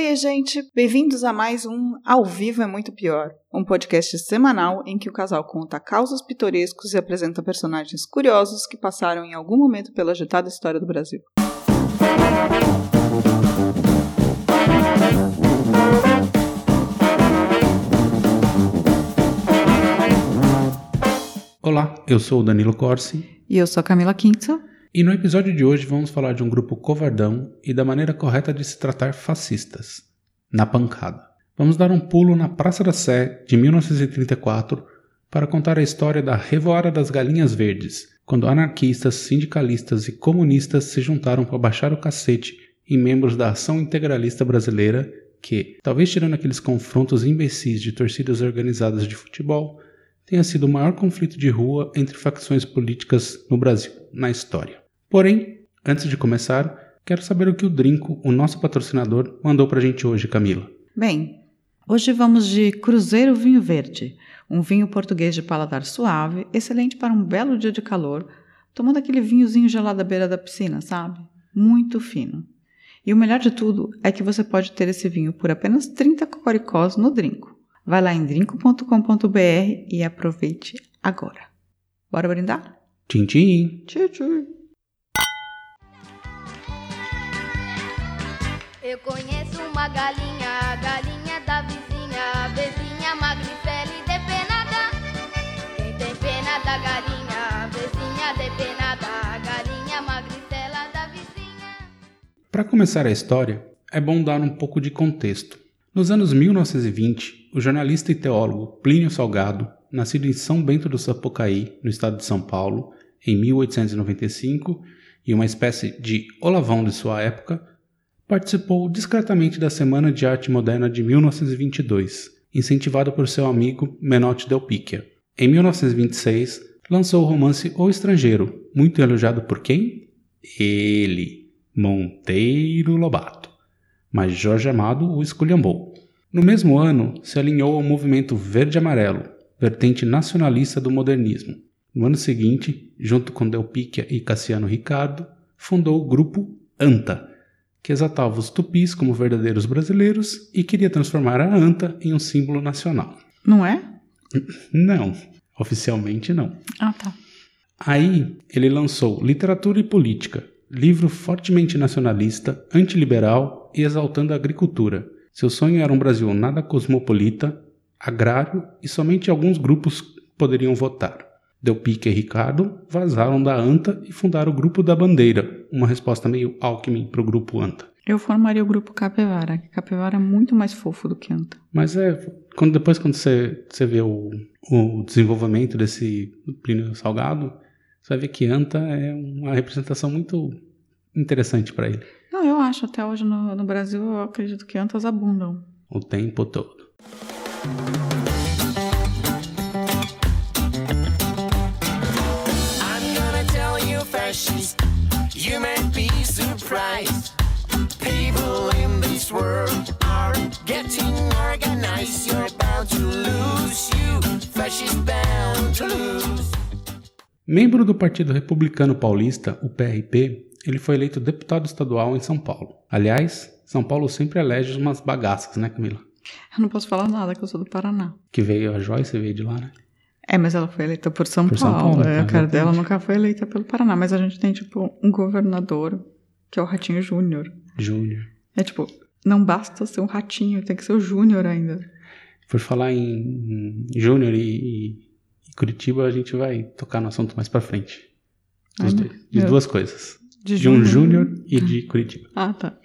Oi, gente! Bem-vindos a mais um Ao Vivo é Muito Pior, um podcast semanal em que o casal conta causos pitorescos e apresenta personagens curiosos que passaram em algum momento pela agitada história do Brasil. Olá, eu sou o Danilo Corsi. E eu sou a Camila Quinto. E no episódio de hoje vamos falar de um grupo covardão e da maneira correta de se tratar fascistas. Na pancada. Vamos dar um pulo na Praça da Sé de 1934 para contar a história da Revoada das Galinhas Verdes, quando anarquistas, sindicalistas e comunistas se juntaram para baixar o cacete em membros da Ação Integralista Brasileira que, talvez tirando aqueles confrontos imbecis de torcidas organizadas de futebol, tenha sido o maior conflito de rua entre facções políticas no Brasil, na história. Porém, antes de começar, quero saber o que o Drinco, o nosso patrocinador, mandou pra gente hoje, Camila. Bem, hoje vamos de Cruzeiro Vinho Verde, um vinho português de paladar suave, excelente para um belo dia de calor, tomando aquele vinhozinho gelado à beira da piscina, sabe? Muito fino. E o melhor de tudo é que você pode ter esse vinho por apenas 30 cocoricós no Drinco. Vai lá em drinco.com.br e aproveite agora. Bora brindar? Tchim, tchim. Tchim, tchim. Eu conheço uma galinha, galinha da vizinha, vizinha magricela e depenada. Quem tem pena da galinha, vizinha depenada, galinha magricela da vizinha. Para começar a história, é bom dar um pouco de contexto. Nos anos 1920, o jornalista e teólogo Plínio Salgado, nascido em São Bento do Sapucaí, no estado de São Paulo, em 1895, e uma espécie de olavão de sua época, participou discretamente da Semana de Arte Moderna de 1922, incentivado por seu amigo Menotti Del Picchia. Em 1926, lançou o romance O Estrangeiro, muito elogiado por quem? Ele, Monteiro Lobato mas Jorge Amado o esculhambou. No mesmo ano, se alinhou ao movimento verde-amarelo, vertente nacionalista do modernismo. No ano seguinte, junto com Del Picchia e Cassiano Ricardo, fundou o grupo ANTA, que exaltava os tupis como verdadeiros brasileiros e queria transformar a ANTA em um símbolo nacional. Não é? Não, oficialmente não. Ah, tá. Aí ele lançou Literatura e Política, livro fortemente nacionalista, antiliberal e exaltando a agricultura. Seu sonho era um Brasil nada cosmopolita, agrário e somente alguns grupos poderiam votar. Del Pique e Ricardo vazaram da ANTA e fundaram o Grupo da Bandeira, uma resposta meio Alckmin para o Grupo ANTA. Eu formaria o grupo Capivara, que Capivara é muito mais fofo do que Anta. Mas é, quando, depois quando você, você vê o, o desenvolvimento desse Plínio Salgado, você vai ver que Anta é uma representação muito interessante para ele. Não, eu acho. Até hoje no, no Brasil eu acredito que Antas abundam. O tempo todo. You may be surprised. People in this world are getting organized. You're about to lose, you fascist bound to lose. Membro do Partido Republicano Paulista, o PRP, ele foi eleito deputado estadual em São Paulo. Aliás, São Paulo sempre elege umas bagaças, né, Camila? Eu não posso falar nada, que eu sou do Paraná. Que veio a Joyce, veio de lá, né? É, mas ela foi eleita por São Por São Paulo. Paulo, é, a cara dela nunca foi eleita pelo Paraná. Mas a gente tem, tipo, um governador, que é o Ratinho Júnior. Júnior. É tipo, não basta ser um ratinho, tem que ser o Júnior ainda. Por falar em Júnior e, e- Curitiba, a gente vai tocar no assunto mais pra frente. Ai. De meu- duas coisas. De, De um Júnior e de Curitiba. Ah, tá.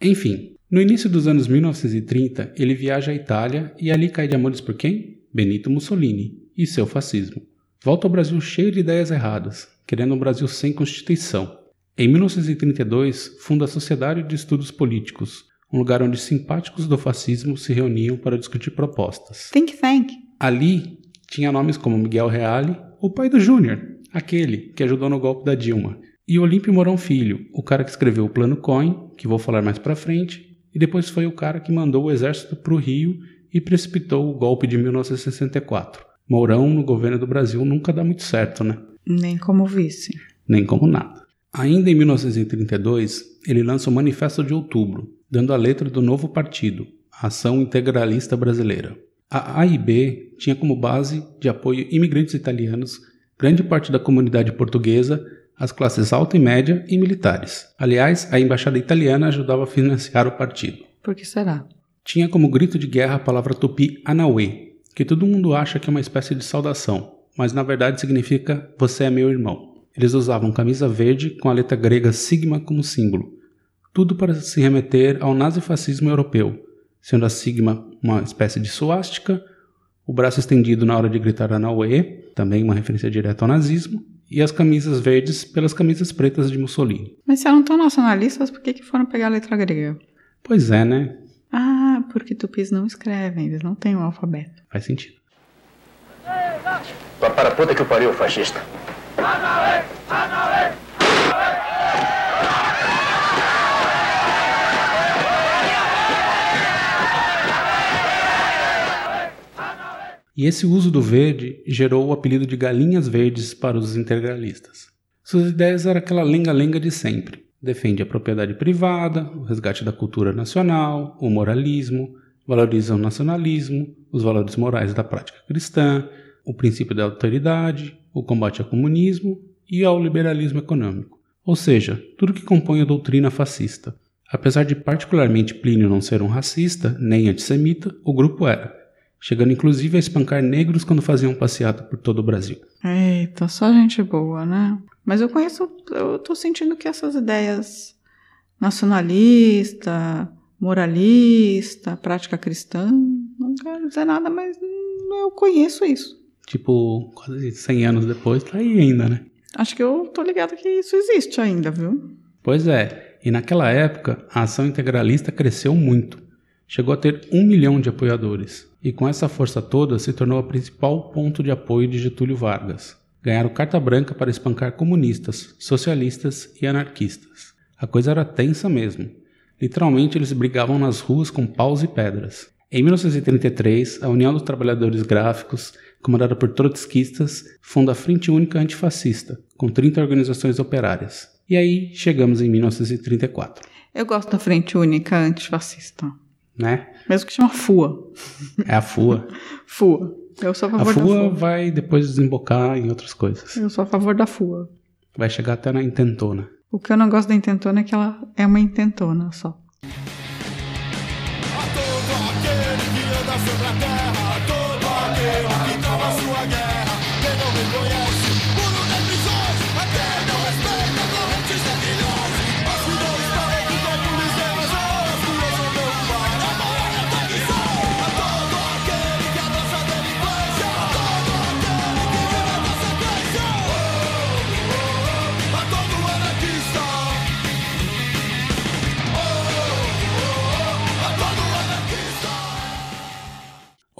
Enfim, no início dos anos 1930, ele viaja à Itália e ali cai de amores por quem? Benito Mussolini e seu fascismo. Volta ao Brasil cheio de ideias erradas, querendo um Brasil sem Constituição. Em 1932, funda a Sociedade de Estudos Políticos, um lugar onde simpáticos do fascismo se reuniam para discutir propostas. Think Tank. Ali tinha nomes como Miguel Reale, o pai do Júnior, aquele que ajudou no golpe da Dilma, e Olímpio Mourão Filho, o cara que escreveu o Plano Coin, que vou falar mais pra frente, e depois foi o cara que mandou o exército pro Rio e precipitou o golpe de 1964. Mourão no governo do Brasil nunca dá muito certo, né? Nem como vice. Nem como nada. Ainda em 1932, ele lança o Manifesto de Outubro, dando a letra do novo partido, a Ação Integralista Brasileira. A AIB tinha como base de apoio imigrantes italianos, grande parte da comunidade portuguesa, as classes alta e média e militares. Aliás, a embaixada italiana ajudava a financiar o partido. Por que será? Tinha como grito de guerra a palavra tupi Anauê, que todo mundo acha que é uma espécie de saudação, mas na verdade significa você é meu irmão. Eles usavam camisa verde com a letra grega sigma como símbolo, tudo para se remeter ao nazifascismo europeu, sendo a sigma uma espécie de suástica, o braço estendido na hora de gritar Anauê, também uma referência direta ao nazismo, e as camisas verdes pelas camisas pretas de Mussolini. Mas se eram tão nacionalistas, por que, que foram pegar a letra grega? Pois é, né? Porque tupis não escrevem, eles não têm o alfabeto. Faz sentido. Vá para a puta que o pariu, fascista. E esse uso do verde gerou o apelido de galinhas verdes para os integralistas. Suas ideias eram aquela lenga-lenga de sempre. Defende a propriedade privada, o resgate da cultura nacional, o moralismo, valoriza o nacionalismo, os valores morais da prática cristã, o princípio da autoridade, o combate ao comunismo e ao liberalismo econômico. Ou seja, tudo que compõe a doutrina fascista. Apesar de particularmente Plínio não ser um racista nem antissemita, o grupo era, chegando inclusive a espancar negros quando faziam passeata por todo o Brasil. Eita, só gente boa, né? Mas eu conheço, eu tô sentindo que essas ideias nacionalista, moralista, prática cristã, não quero dizer nada, mas eu conheço isso. Tipo, quase 100 anos depois, tá aí ainda, né? Acho que eu tô ligado que isso existe ainda, viu? Pois é, e naquela época a ação integralista cresceu muito. Chegou a ter um milhão de apoiadores, e com essa força toda se tornou a principal ponto de apoio de Getúlio Vargas. Ganharam carta branca para espancar comunistas, socialistas e anarquistas. A coisa era tensa mesmo. Literalmente eles brigavam nas ruas com paus e pedras. Em 1933, a União dos Trabalhadores Gráficos, comandada por trotskistas, funda a Frente Única Antifascista, com 30 organizações operárias. E aí chegamos em 1934, Eu gosto da Frente Única Antifascista. Né? Mesmo que chama FUA. É a FUA. FUA. Eu sou a A favor da FUA FUA. vai depois desembocar em outras coisas. Eu sou a favor da FUA. Vai chegar até na intentona. O que eu não gosto da intentona é que ela é uma intentona só.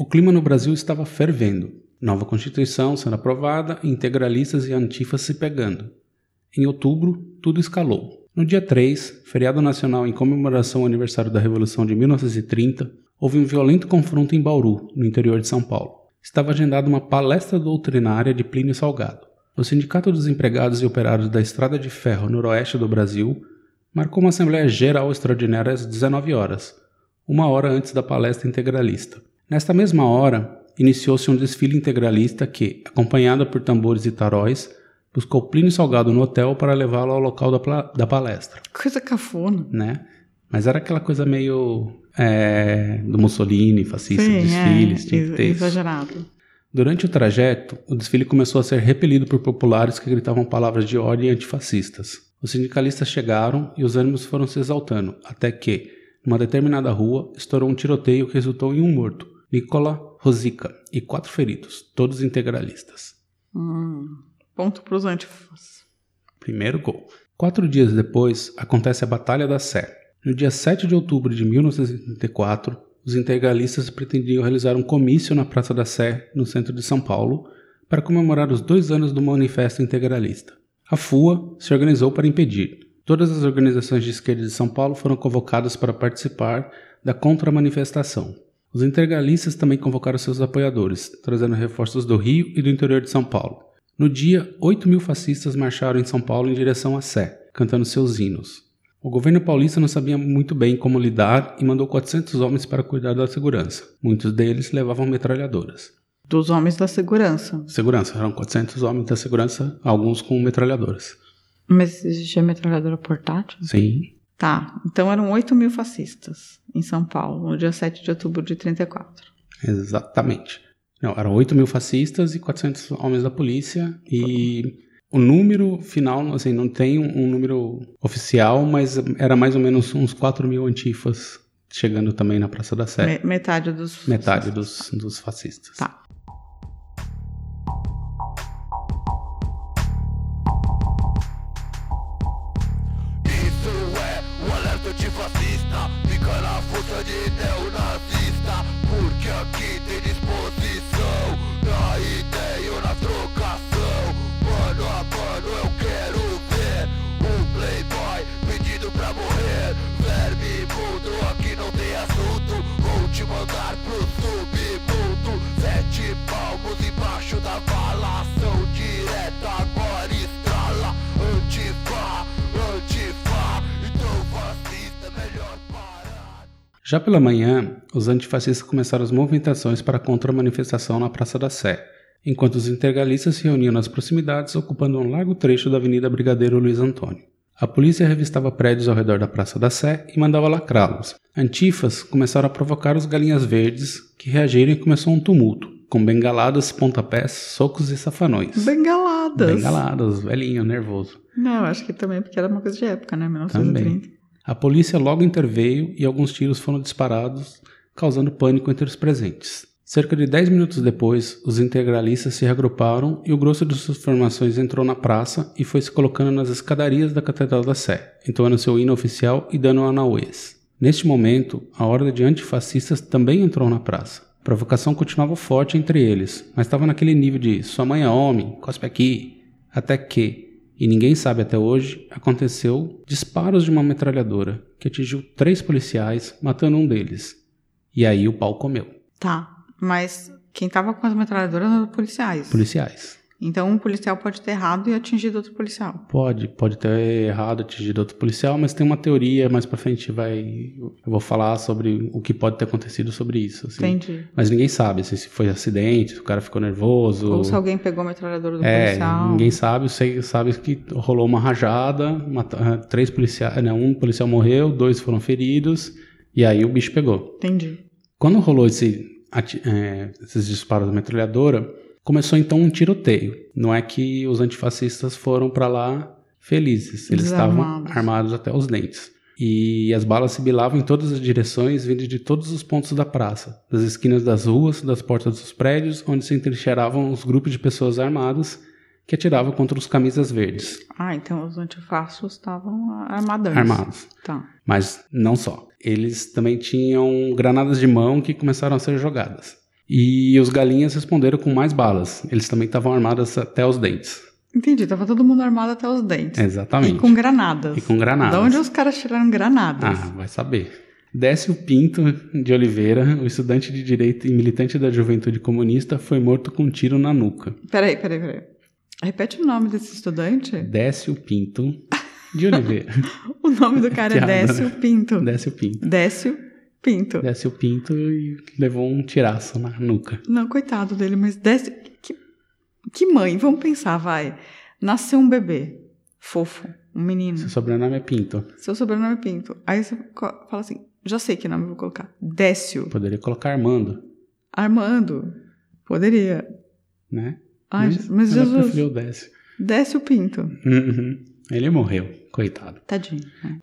O clima no Brasil estava fervendo. Nova Constituição sendo aprovada, integralistas e antifas se pegando. Em outubro, tudo escalou. No dia 3, feriado nacional em comemoração ao aniversário da Revolução de 1930, houve um violento confronto em Bauru, no interior de São Paulo. Estava agendada uma palestra doutrinária de Plínio Salgado. O Sindicato dos Empregados e Operários da Estrada de Ferro Noroeste do Brasil marcou uma Assembleia Geral Extraordinária às 19 horas, uma hora antes da palestra integralista. Nesta mesma hora, iniciou-se um desfile integralista que, acompanhado por tambores e taróis, buscou Plínio Salgado no hotel para levá-lo ao local da, da palestra, Coisa cafona. né? Mas era aquela coisa meio é, do Mussolini, fascista, desfiles, é, exagerado. Durante o trajeto, o desfile começou a ser repelido por populares que gritavam palavras de ordem antifascistas. Os sindicalistas chegaram e os ânimos foram se exaltando, até que, numa determinada rua, estourou um tiroteio que resultou em um morto, Nicola Rosica, e quatro feridos, todos integralistas. Hum, ponto pros antifas. Primeiro gol. Quatro dias depois, acontece a Batalha da Sé. No dia 7 de outubro de 1934, os integralistas pretendiam realizar um comício na Praça da Sé, no centro de São Paulo, para comemorar os dois anos do Manifesto Integralista. A FUA se organizou para impedir. Todas as organizações de esquerda de São Paulo foram convocadas para participar da contra-manifestação. Os integralistas também convocaram seus apoiadores, trazendo reforços do Rio e do interior de São Paulo. No dia, 8 mil fascistas marcharam em São Paulo em direção à Sé, cantando seus hinos. O governo paulista não sabia muito bem como lidar e mandou 400 homens para cuidar da segurança. Muitos deles levavam metralhadoras. Dos homens da segurança. Segurança, eram 400 homens da segurança, alguns com metralhadoras. Mas existia metralhadora portátil? Sim, Tá, então eram 8 mil fascistas em São Paulo, no dia 7 de outubro de 34. exatamente. Não, eram 8 mil fascistas e 400 homens da polícia e o número final, assim, não tem um, número oficial, mas era mais ou menos uns 4 mil antifas chegando também na Praça da Sé. Me- metade dos. Metade dos, dos fascistas. Tá. Já pela manhã, os antifascistas começaram as movimentações para a contra-manifestação na Praça da Sé, enquanto os integralistas se reuniam nas proximidades, ocupando um largo trecho da Avenida Brigadeiro Luiz Antônio. A polícia revistava prédios ao redor da Praça da Sé e mandava lacrá-los. Antifas começaram a provocar os galinhas verdes, que reagiram e começou um tumulto, com bengaladas, pontapés, socos e safanões. Bengaladas. Bengaladas, velhinho, nervoso. Não, acho que também porque era uma coisa de época, né? 1930. A polícia logo interveio e alguns tiros foram disparados, causando pânico entre os presentes. Cerca de 10 minutos depois, os integralistas se reagruparam e o grosso de suas formações entrou na praça e foi se colocando nas escadarias da Catedral da Sé, entoando seu hino oficial e dando anauês. Neste momento, a horda de antifascistas também entrou na praça. A provocação continuava forte entre eles, mas estava naquele nível de sua mãe é homem, cospe aqui. Até que, e ninguém sabe até hoje, aconteceu disparos de uma metralhadora que atingiu três policiais, matando um deles. E aí o pau comeu. Tá, mas quem tava com as metralhadoras eram policiais. Policiais. Então um policial pode ter errado e atingido outro policial. Pode, pode ter errado, atingido outro policial, mas tem uma teoria mais pra frente vai, eu vou falar sobre o que pode ter acontecido sobre isso. assim. Entendi. Mas ninguém sabe se se foi acidente, se o cara ficou nervoso. Ou se alguém pegou a metralhadora do É, policial. ninguém sabe, sei- sabe que rolou uma rajada, ah, três policiais, não, um policial morreu, dois foram feridos, e aí o bicho pegou. Entendi. Quando rolou esse, é, esses disparos da metralhadora, começou então um tiroteio. Não é que os antifascistas foram pra lá felizes, eles estavam Desarmados. armados até os dentes. E as balas sibilavam em todas as direções, vindo de todos os pontos da praça, das esquinas das ruas, das portas dos prédios, onde se entrincheiravam os grupos de pessoas armadas que atiravam contra os camisas verdes, Ah, então os antifascos estavam armadões. armados. Tá. Mas não só. Eles também tinham granadas de mão que começaram a ser jogadas. E os galinhas responderam com mais balas. Eles também estavam armados até os dentes. Entendi, tava todo mundo armado até os dentes. Exatamente. E com granadas. E com granadas. Da onde os caras tiraram granadas? Ah, vai saber. Décio Pinto de Oliveira, o estudante de direito e militante da juventude comunista, foi morto com um tiro na nuca. Peraí, peraí, peraí. Repete o nome desse estudante? Décio Pinto de Oliveira. O nome do cara é né? Décio Pinto. Décio Pinto. Décio Pinto. Décio Pinto e levou um tiraço na nuca. Não, coitado dele, mas Décio... Que, que mãe, vamos pensar, vai. Nasceu um bebê, fofo, um menino. Seu sobrenome é Pinto. Seu sobrenome é Pinto. Aí você fala assim, já sei que nome eu vou colocar. Décio. Poderia colocar Armando, Armando. Poderia. né? Ai, mas, ela Jesus. preferiu o Décio. Décio Pinto. Uhum. Ele morreu, coitado. Tadinho. né?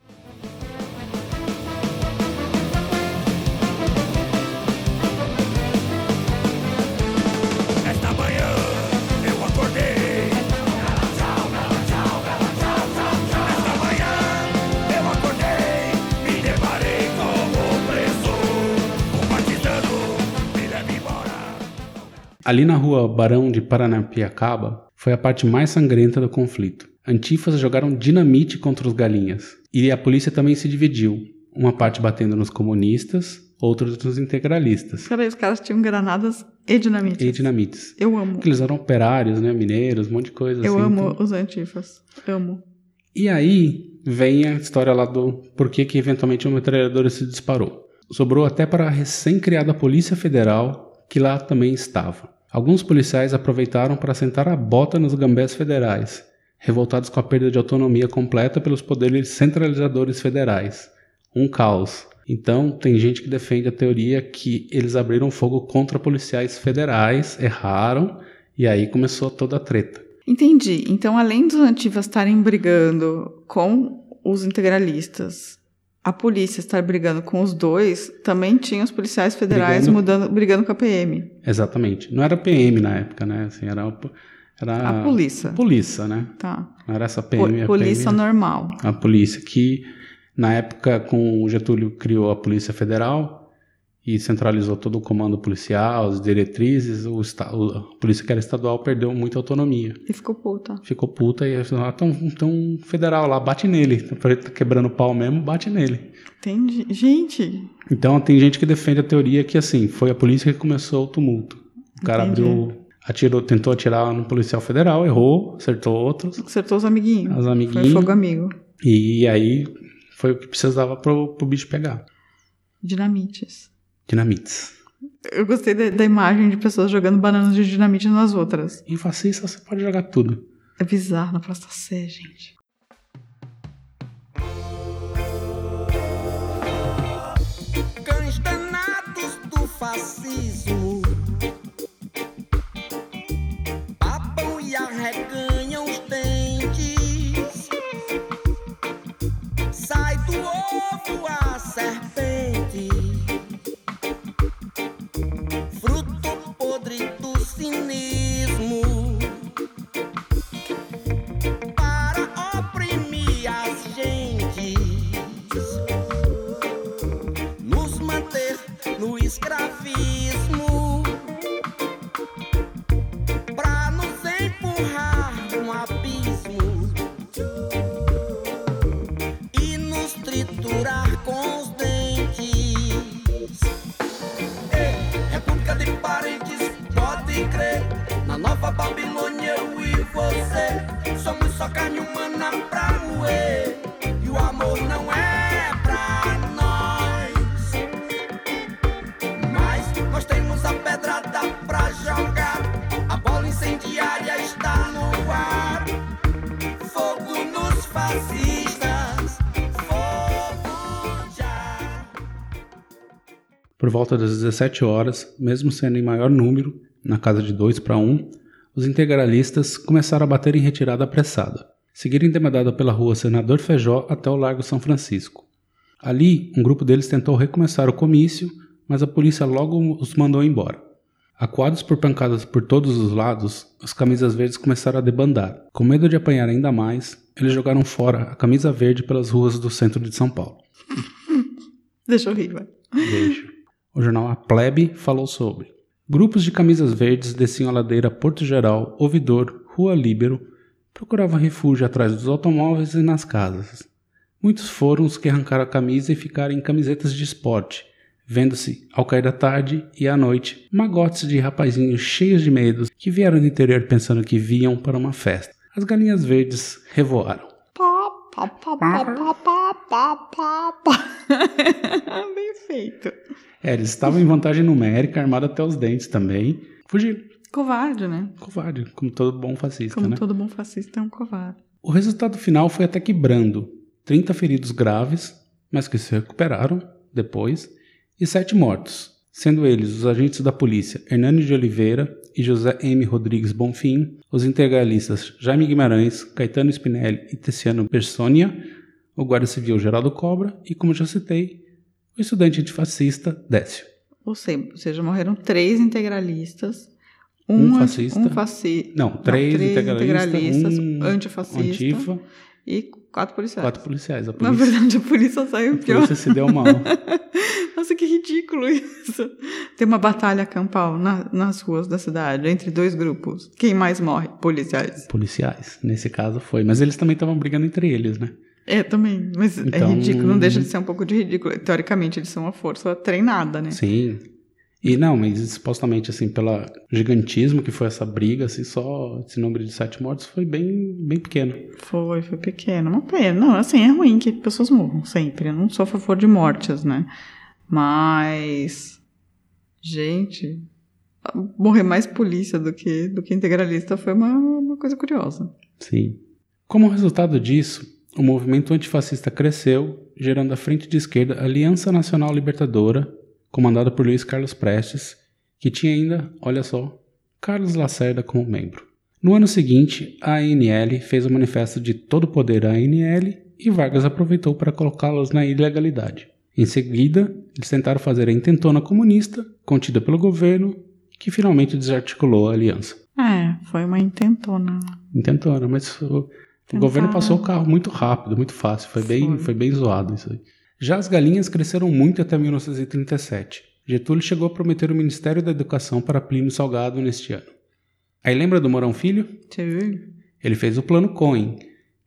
Ali na rua Barão de Paranapiacaba foi a parte mais sangrenta do conflito. Antifas jogaram dinamite contra os galinhas. E a polícia também se dividiu. Uma parte batendo nos comunistas, outra nos integralistas. Peraí, os caras tinham granadas e dinamite. E dinamites. Eu amo. Porque eles eram operários, né? Mineiros, um monte de coisa Eu assim. amo então. os antifas. Amo. E aí, vem a história lá do porquê que eventualmente uma metralhadora se disparou. Sobrou até para a recém-criada Polícia Federal, que lá também estava. Alguns policiais aproveitaram para sentar a bota nos gambés federais, revoltados com a perda de autonomia completa pelos poderes centralizadores federais. Um caos. Então, tem gente que defende a teoria que eles abriram fogo contra policiais federais, erraram, e aí começou toda a treta. Entendi. Então, além dos nativos estarem brigando com os integralistas, a polícia estar brigando com os dois, também tinha os policiais federais Brigando. mudando, brigando com a PM. Exatamente. Não era PM na época, né? Assim, era, era A polícia. polícia, né? Tá. Não era essa Po- PM. a polícia PM, normal. a polícia que na época com o Getúlio criou a Polícia Federal e centralizou todo o comando policial, as diretrizes, o, esta- o- a polícia que era estadual perdeu muita autonomia. E ficou puta. Ficou puta e falou, ah, tão, tão federal lá, bate nele. Tá quebrando pau mesmo, bate nele. Entendi. Gente, Então tem gente que defende a teoria que assim, foi a polícia que começou o tumulto. O cara Entendi. abriu, atirou, tentou atirar no policial federal, errou, acertou outros, acertou os amiguinhos. os Foi amiguinhos. fogo amigo. E aí foi o que precisava pro, pro bicho pegar. Dinamites. Dinamites. Eu gostei da, da imagem de pessoas jogando bananas de dinamite nas outras. Em fascista você pode jogar tudo. É bizarro na Praça Sé, gente. cães danados do fascismo babam e arreganham Por volta das 17 horas, mesmo sendo em maior número, na casa de 2 para 1, os integralistas começaram a bater em retirada apressada. Seguiram demandada pela rua Senador Feijó até o Largo São Francisco. Ali, um grupo deles tentou recomeçar o comício, mas a polícia logo os mandou embora. Acuados por pancadas por todos os lados, os camisas verdes começaram a debandar. Com medo de apanhar ainda mais, eles jogaram fora a camisa verde pelas ruas do centro de São Paulo. Deixa eu rir, vai. Beijo. O jornal A Plebe falou sobre. Grupos de camisas verdes desciam a ladeira Porto Geral, Ouvidor, Rua Líbero, procuravam refúgio atrás dos automóveis e nas casas. Muitos foram os que arrancaram a camisa e ficaram em camisetas de esporte, vendo-se, ao cair da tarde e à noite, magotes de rapazinhos cheios de medos que vieram do interior pensando que viam para uma festa. As galinhas verdes revoaram. Pá, pá, pá, pá, pá, pá, pá, pá. Bem feito. É, eles estavam em vantagem numérica, armado até os dentes também. Fugiram. Covarde, né? Covarde, como todo bom fascista, como né? Como todo bom fascista é um covarde. O resultado final foi até que brando. 30 feridos graves, mas que se recuperaram depois, e 7 mortos, sendo eles os agentes da polícia Hernani de Oliveira, e José M. Rodrigues Bonfim, os integralistas Jaime Guimarães, Caetano Spinelli e Tessiano Persônia, o guarda civil Geraldo Cobra e, como já citei, o estudante antifascista Décio. Ou se- ou seja, morreram três integralistas. Um anti- fascista. Um fascista. Não, três, integralistas, um antifascista. Antifa, E quatro policiais. quatro policiais. A Na polícia, verdade, a polícia saiu a pior. polícia se deu mal. Nossa, que ridículo isso. Tem uma batalha campal na- nas ruas da cidade entre dois grupos. Quem mais morre? Policiais. policiais. Nesse caso foi. Mas eles também estavam brigando entre eles, né? É, também. Mas Então- é ridículo. Não deixa de ser um pouco de ridículo. Teoricamente, eles são uma força treinada, né? Sim. E não, mas supostamente, assim, pelo gigantismo que foi essa briga, assim, só esse número de sete mortos foi bem, bem pequeno. Foi, foi pequeno. Uma pena. Não, assim, é ruim que pessoas morram sempre. Eu não sou a favor de mortes, né? Mas. Gente. Morrer mais polícia do que, do que integralista foi uma, uma coisa curiosa. Sim. Como resultado disso, o movimento antifascista cresceu, gerando a frente de esquerda Aliança Nacional Libertadora, comandada por Luiz Carlos Prestes, que tinha ainda, olha só, Carlos Lacerda como membro. No ano seguinte, a ANL fez o manifesto de todo poder à ANL e Vargas aproveitou para colocá-los na ilegalidade. Em seguida, eles tentaram fazer a intentona comunista, contida pelo governo, que finalmente desarticulou a aliança. É, foi uma intentona. Intentona, mas o, o governo passou o carro muito rápido, muito fácil, foi bem, Foi. foi bem zoado isso aí. Já as galinhas cresceram muito até 1937. Getúlio chegou a prometer o Ministério da Educação para Plínio Salgado neste ano. Aí lembra do Mourão Filho? Tchau. Ele fez o Plano Cohen,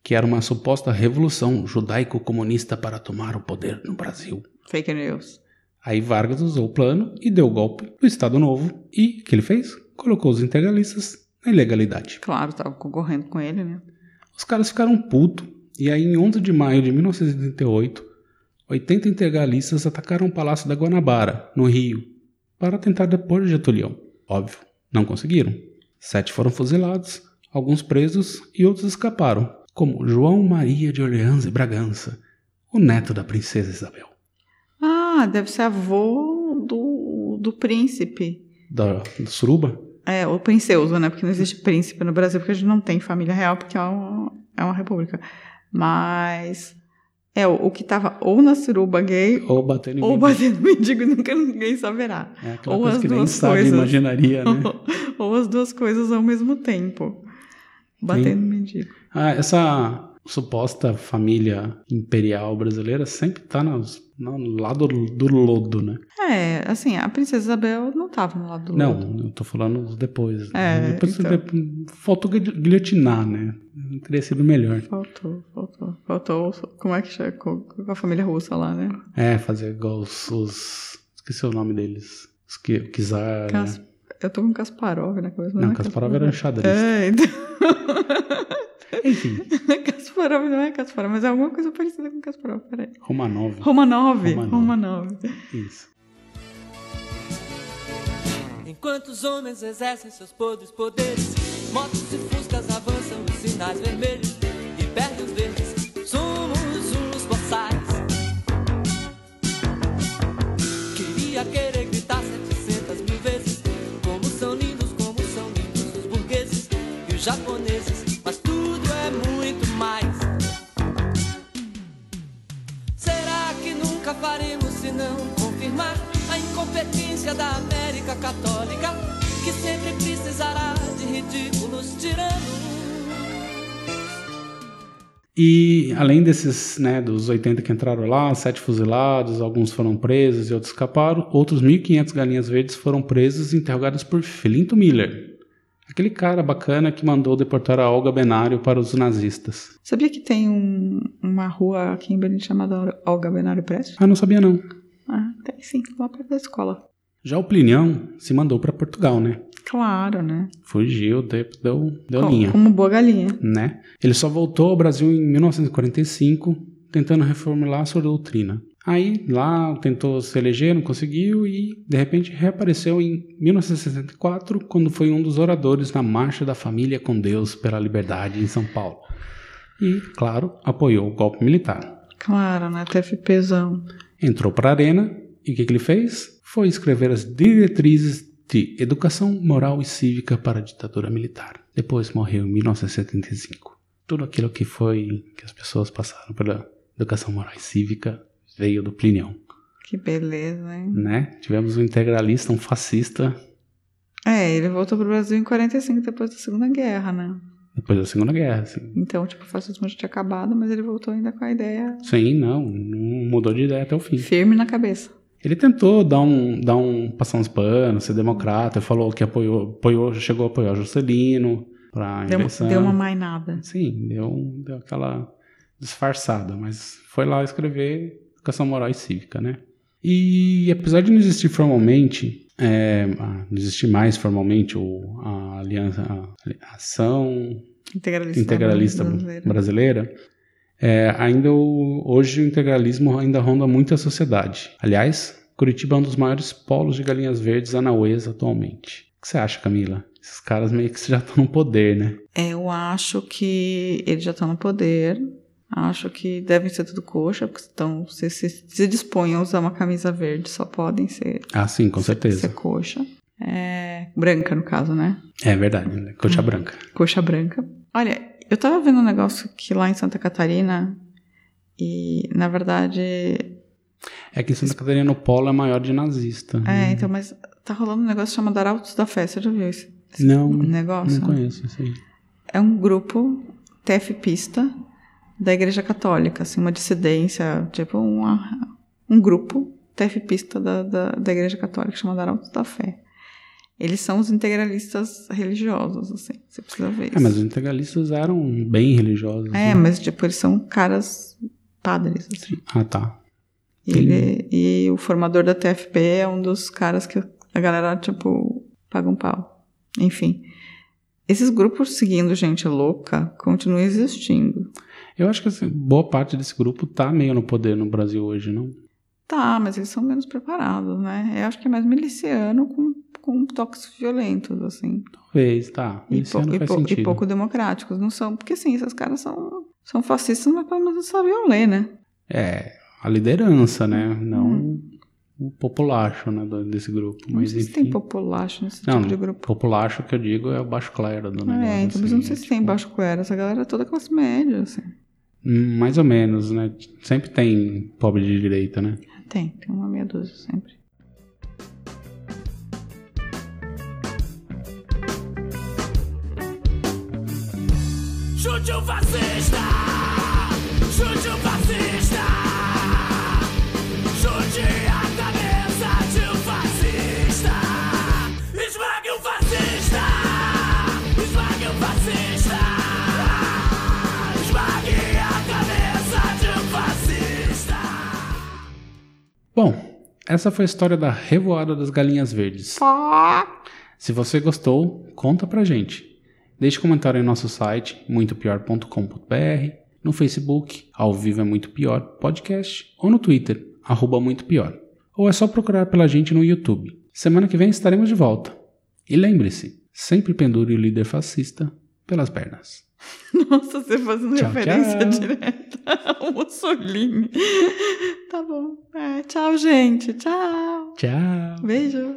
que era uma suposta revolução judaico-comunista para tomar o poder no Brasil. Fake news. Aí Vargas usou o plano e deu o golpe do Estado Novo e o que ele fez? Colocou os integralistas na ilegalidade. Claro, tava concorrendo com ele, né? Os caras ficaram putos e aí em 11 de maio de 1938, 80 integralistas atacaram o Palácio da Guanabara, no Rio, para tentar depor Getúlio. Óbvio, não conseguiram. Sete foram fuzilados, alguns presos e outros escaparam, como João Maria de Orleans e Bragança, o neto da princesa Isabel. Ah, deve ser avô do, do príncipe. Da, do Suruba? É, o princeuso, né? Porque não existe príncipe no Brasil, porque a gente não tem família real, porque é uma, é uma república. Mas é o, que tava ou na suruba gay Ou batendo em ou batendo mendigo e nunca ninguém saberá. É ou as que nem duas sabe, coisas. imaginaria, né? ou as duas coisas ao mesmo tempo. Batendo mendigo. Ah, essa suposta família imperial brasileira sempre tá nos, no lado do lodo, né? É, assim, a princesa Isabel não tava no lado do Não, lodo. eu tô falando depois. É, depois então. de- faltou guil- guilhotinar, né? Não teria sido melhor. Faltou, faltou. Faltou, como é que chama? Com, com a família russa lá, né? É, fazer igual os. os- esqueci o nome deles. Os que, o Kizar. Cas- né? Eu tô com Kasparov na cabeça. Não, é Kasparov era xadrez. É, então... Enfim, Kasparov não é Kasparov, mas é alguma coisa parecida com Kasparov, peraí. Romanov. Romanov, Romanov. Romanov. Isso. Enquanto os homens exercem seus podres poderes, motos e fuscas avançam os sinais vermelhos e perdem os verdes. E além desses, né, dos 80 que entraram lá, sete fuzilados, alguns foram presos e outros escaparam, outros 1.500 galinhas verdes foram presos e interrogados por Felinto Miller, aquele cara bacana que mandou deportar a Olga Benário para os nazistas. Sabia que tem um- uma rua aqui em Berlim chamada Olga Benário Prestes? Ah, não sabia não. Ah, tem sim, lá perto da escola. Já o Plinião se mandou para Portugal, né? Claro, né? Fugiu, deu, deu, deu Co- linha. Como boa galinha. né? Ele só voltou ao Brasil em 1945, tentando reformular sua doutrina. Aí, lá, tentou se eleger, não conseguiu e, de repente, reapareceu em 1964, quando foi um dos oradores na Marcha da Família com Deus pela Liberdade em São Paulo. E, claro, apoiou o golpe militar. Claro, né? TFPzão. Entrou para a arena e o que, que ele fez? Foi escrever as diretrizes de educação moral e cívica para a ditadura militar. Depois morreu em 1975. Tudo aquilo que foi que as pessoas passaram pela educação moral e cívica veio do Plinião, Que beleza, hein? né? Tivemos um integralista, um fascista É, ele voltou pro Brasil em 45, depois da Segunda Guerra, né? depois da Segunda Guerra, assim. Então, tipo, o fascismo já tinha acabado, mas ele voltou ainda com a ideia Sim, não, não mudou de ideia até o fim. firme na cabeça. Ele tentou dar um, dar um, passar uns panos, ser democrata, falou que apoiou, apoiou chegou a apoiar o Juscelino para eleição. deu uma mainada. Sim, deu, deu aquela disfarçada, mas foi lá escrever educação moral e cívica, né? E apesar de não existir formalmente é, ah, não existe mais formalmente o, a aliança, a ação Integralista, integralista brasileira. brasileira, é, ainda o- hoje o integralismo ainda ronda muito a sociedade. Aliás, Curitiba é um dos maiores polos de galinhas verdes anauês atualmente. O que você acha, Camila? Esses caras meio que já estão no poder, né? É, eu acho que eles já estão no poder. Acho que devem ser tudo coxa, porque estão, se, se, se dispõem a usar uma camisa verde, só podem ser, Ah, sim, com ser certeza. coxa. É, branca, no caso, né? É verdade, coxa branca. Coxa branca. Olha, eu tava vendo um negócio que lá em Santa Catarina, e na verdade. É que em Santa Catarina no polo é maior de nazista. É, então, mas tá rolando um negócio chamado Arautos da Fé. Você já viu esse, esse Não, negócio? não conheço isso aí. é um grupo TFPista da Igreja Católica, assim, uma dissidência, tipo uma, um grupo TFPista da, da, da Igreja Católica chamado Arautos da Fé. Eles são os integralistas religiosos, assim, você precisa ver isso. É, mas os integralistas eram bem religiosos. É, né? mas tipo, eles são caras padres, assim. Ah, tá. E, ele- e o formador da TFP é um dos caras que a galera, tipo, paga um pau. Enfim. Esses grupos seguindo gente louca continuam existindo. Eu acho que assim, boa parte desse grupo tá meio no poder no Brasil hoje, não? Tá, mas eles são menos preparados, né? Eu acho que é mais miliciano com, com toques violentos, assim. Talvez, tá. E, pou- e pou- e pouco democráticos. Não são. Porque, assim, esses caras são, são fascistas, mas pelo menos sabiam ler, né? É, a liderança, né? Não Hum. o populacho, né, desse grupo. Não Mas sei se enfim. tem populacho nesse Não, tipo de grupo. populacho que eu digo é o baixo clero do negócio. É, então, eu não sei assim, se tem tipo, baixo clero. Essa galera é toda classe média, assim. hum, Mais ou menos, né? Sempre tem pobre de direita, né? Tem, tem uma meia dúzia sempre. Chute o fascista! Chute o fascista! Chute a cabeça de um fascista! Esmague o fascista! Esmague o fascista! Esmague a cabeça de um fascista! Bom, essa foi a história da Revoada das Galinhas Verdes. Se você gostou, conta pra gente. Deixe comentário em nosso site, muitopior.com.br, no Facebook, ao vivo é muito pior, podcast, ou no Twitter, arroba muito pior. Ou é só procurar pela gente no YouTube. Semana que vem estaremos de volta. E lembre-se, sempre pendure o líder fascista pelas pernas. Nossa, você fazendo Tchau, referência tchau. direta ao Mussolini. Tá bom. É, tchau, gente. Tchau. Tchau! Beijo.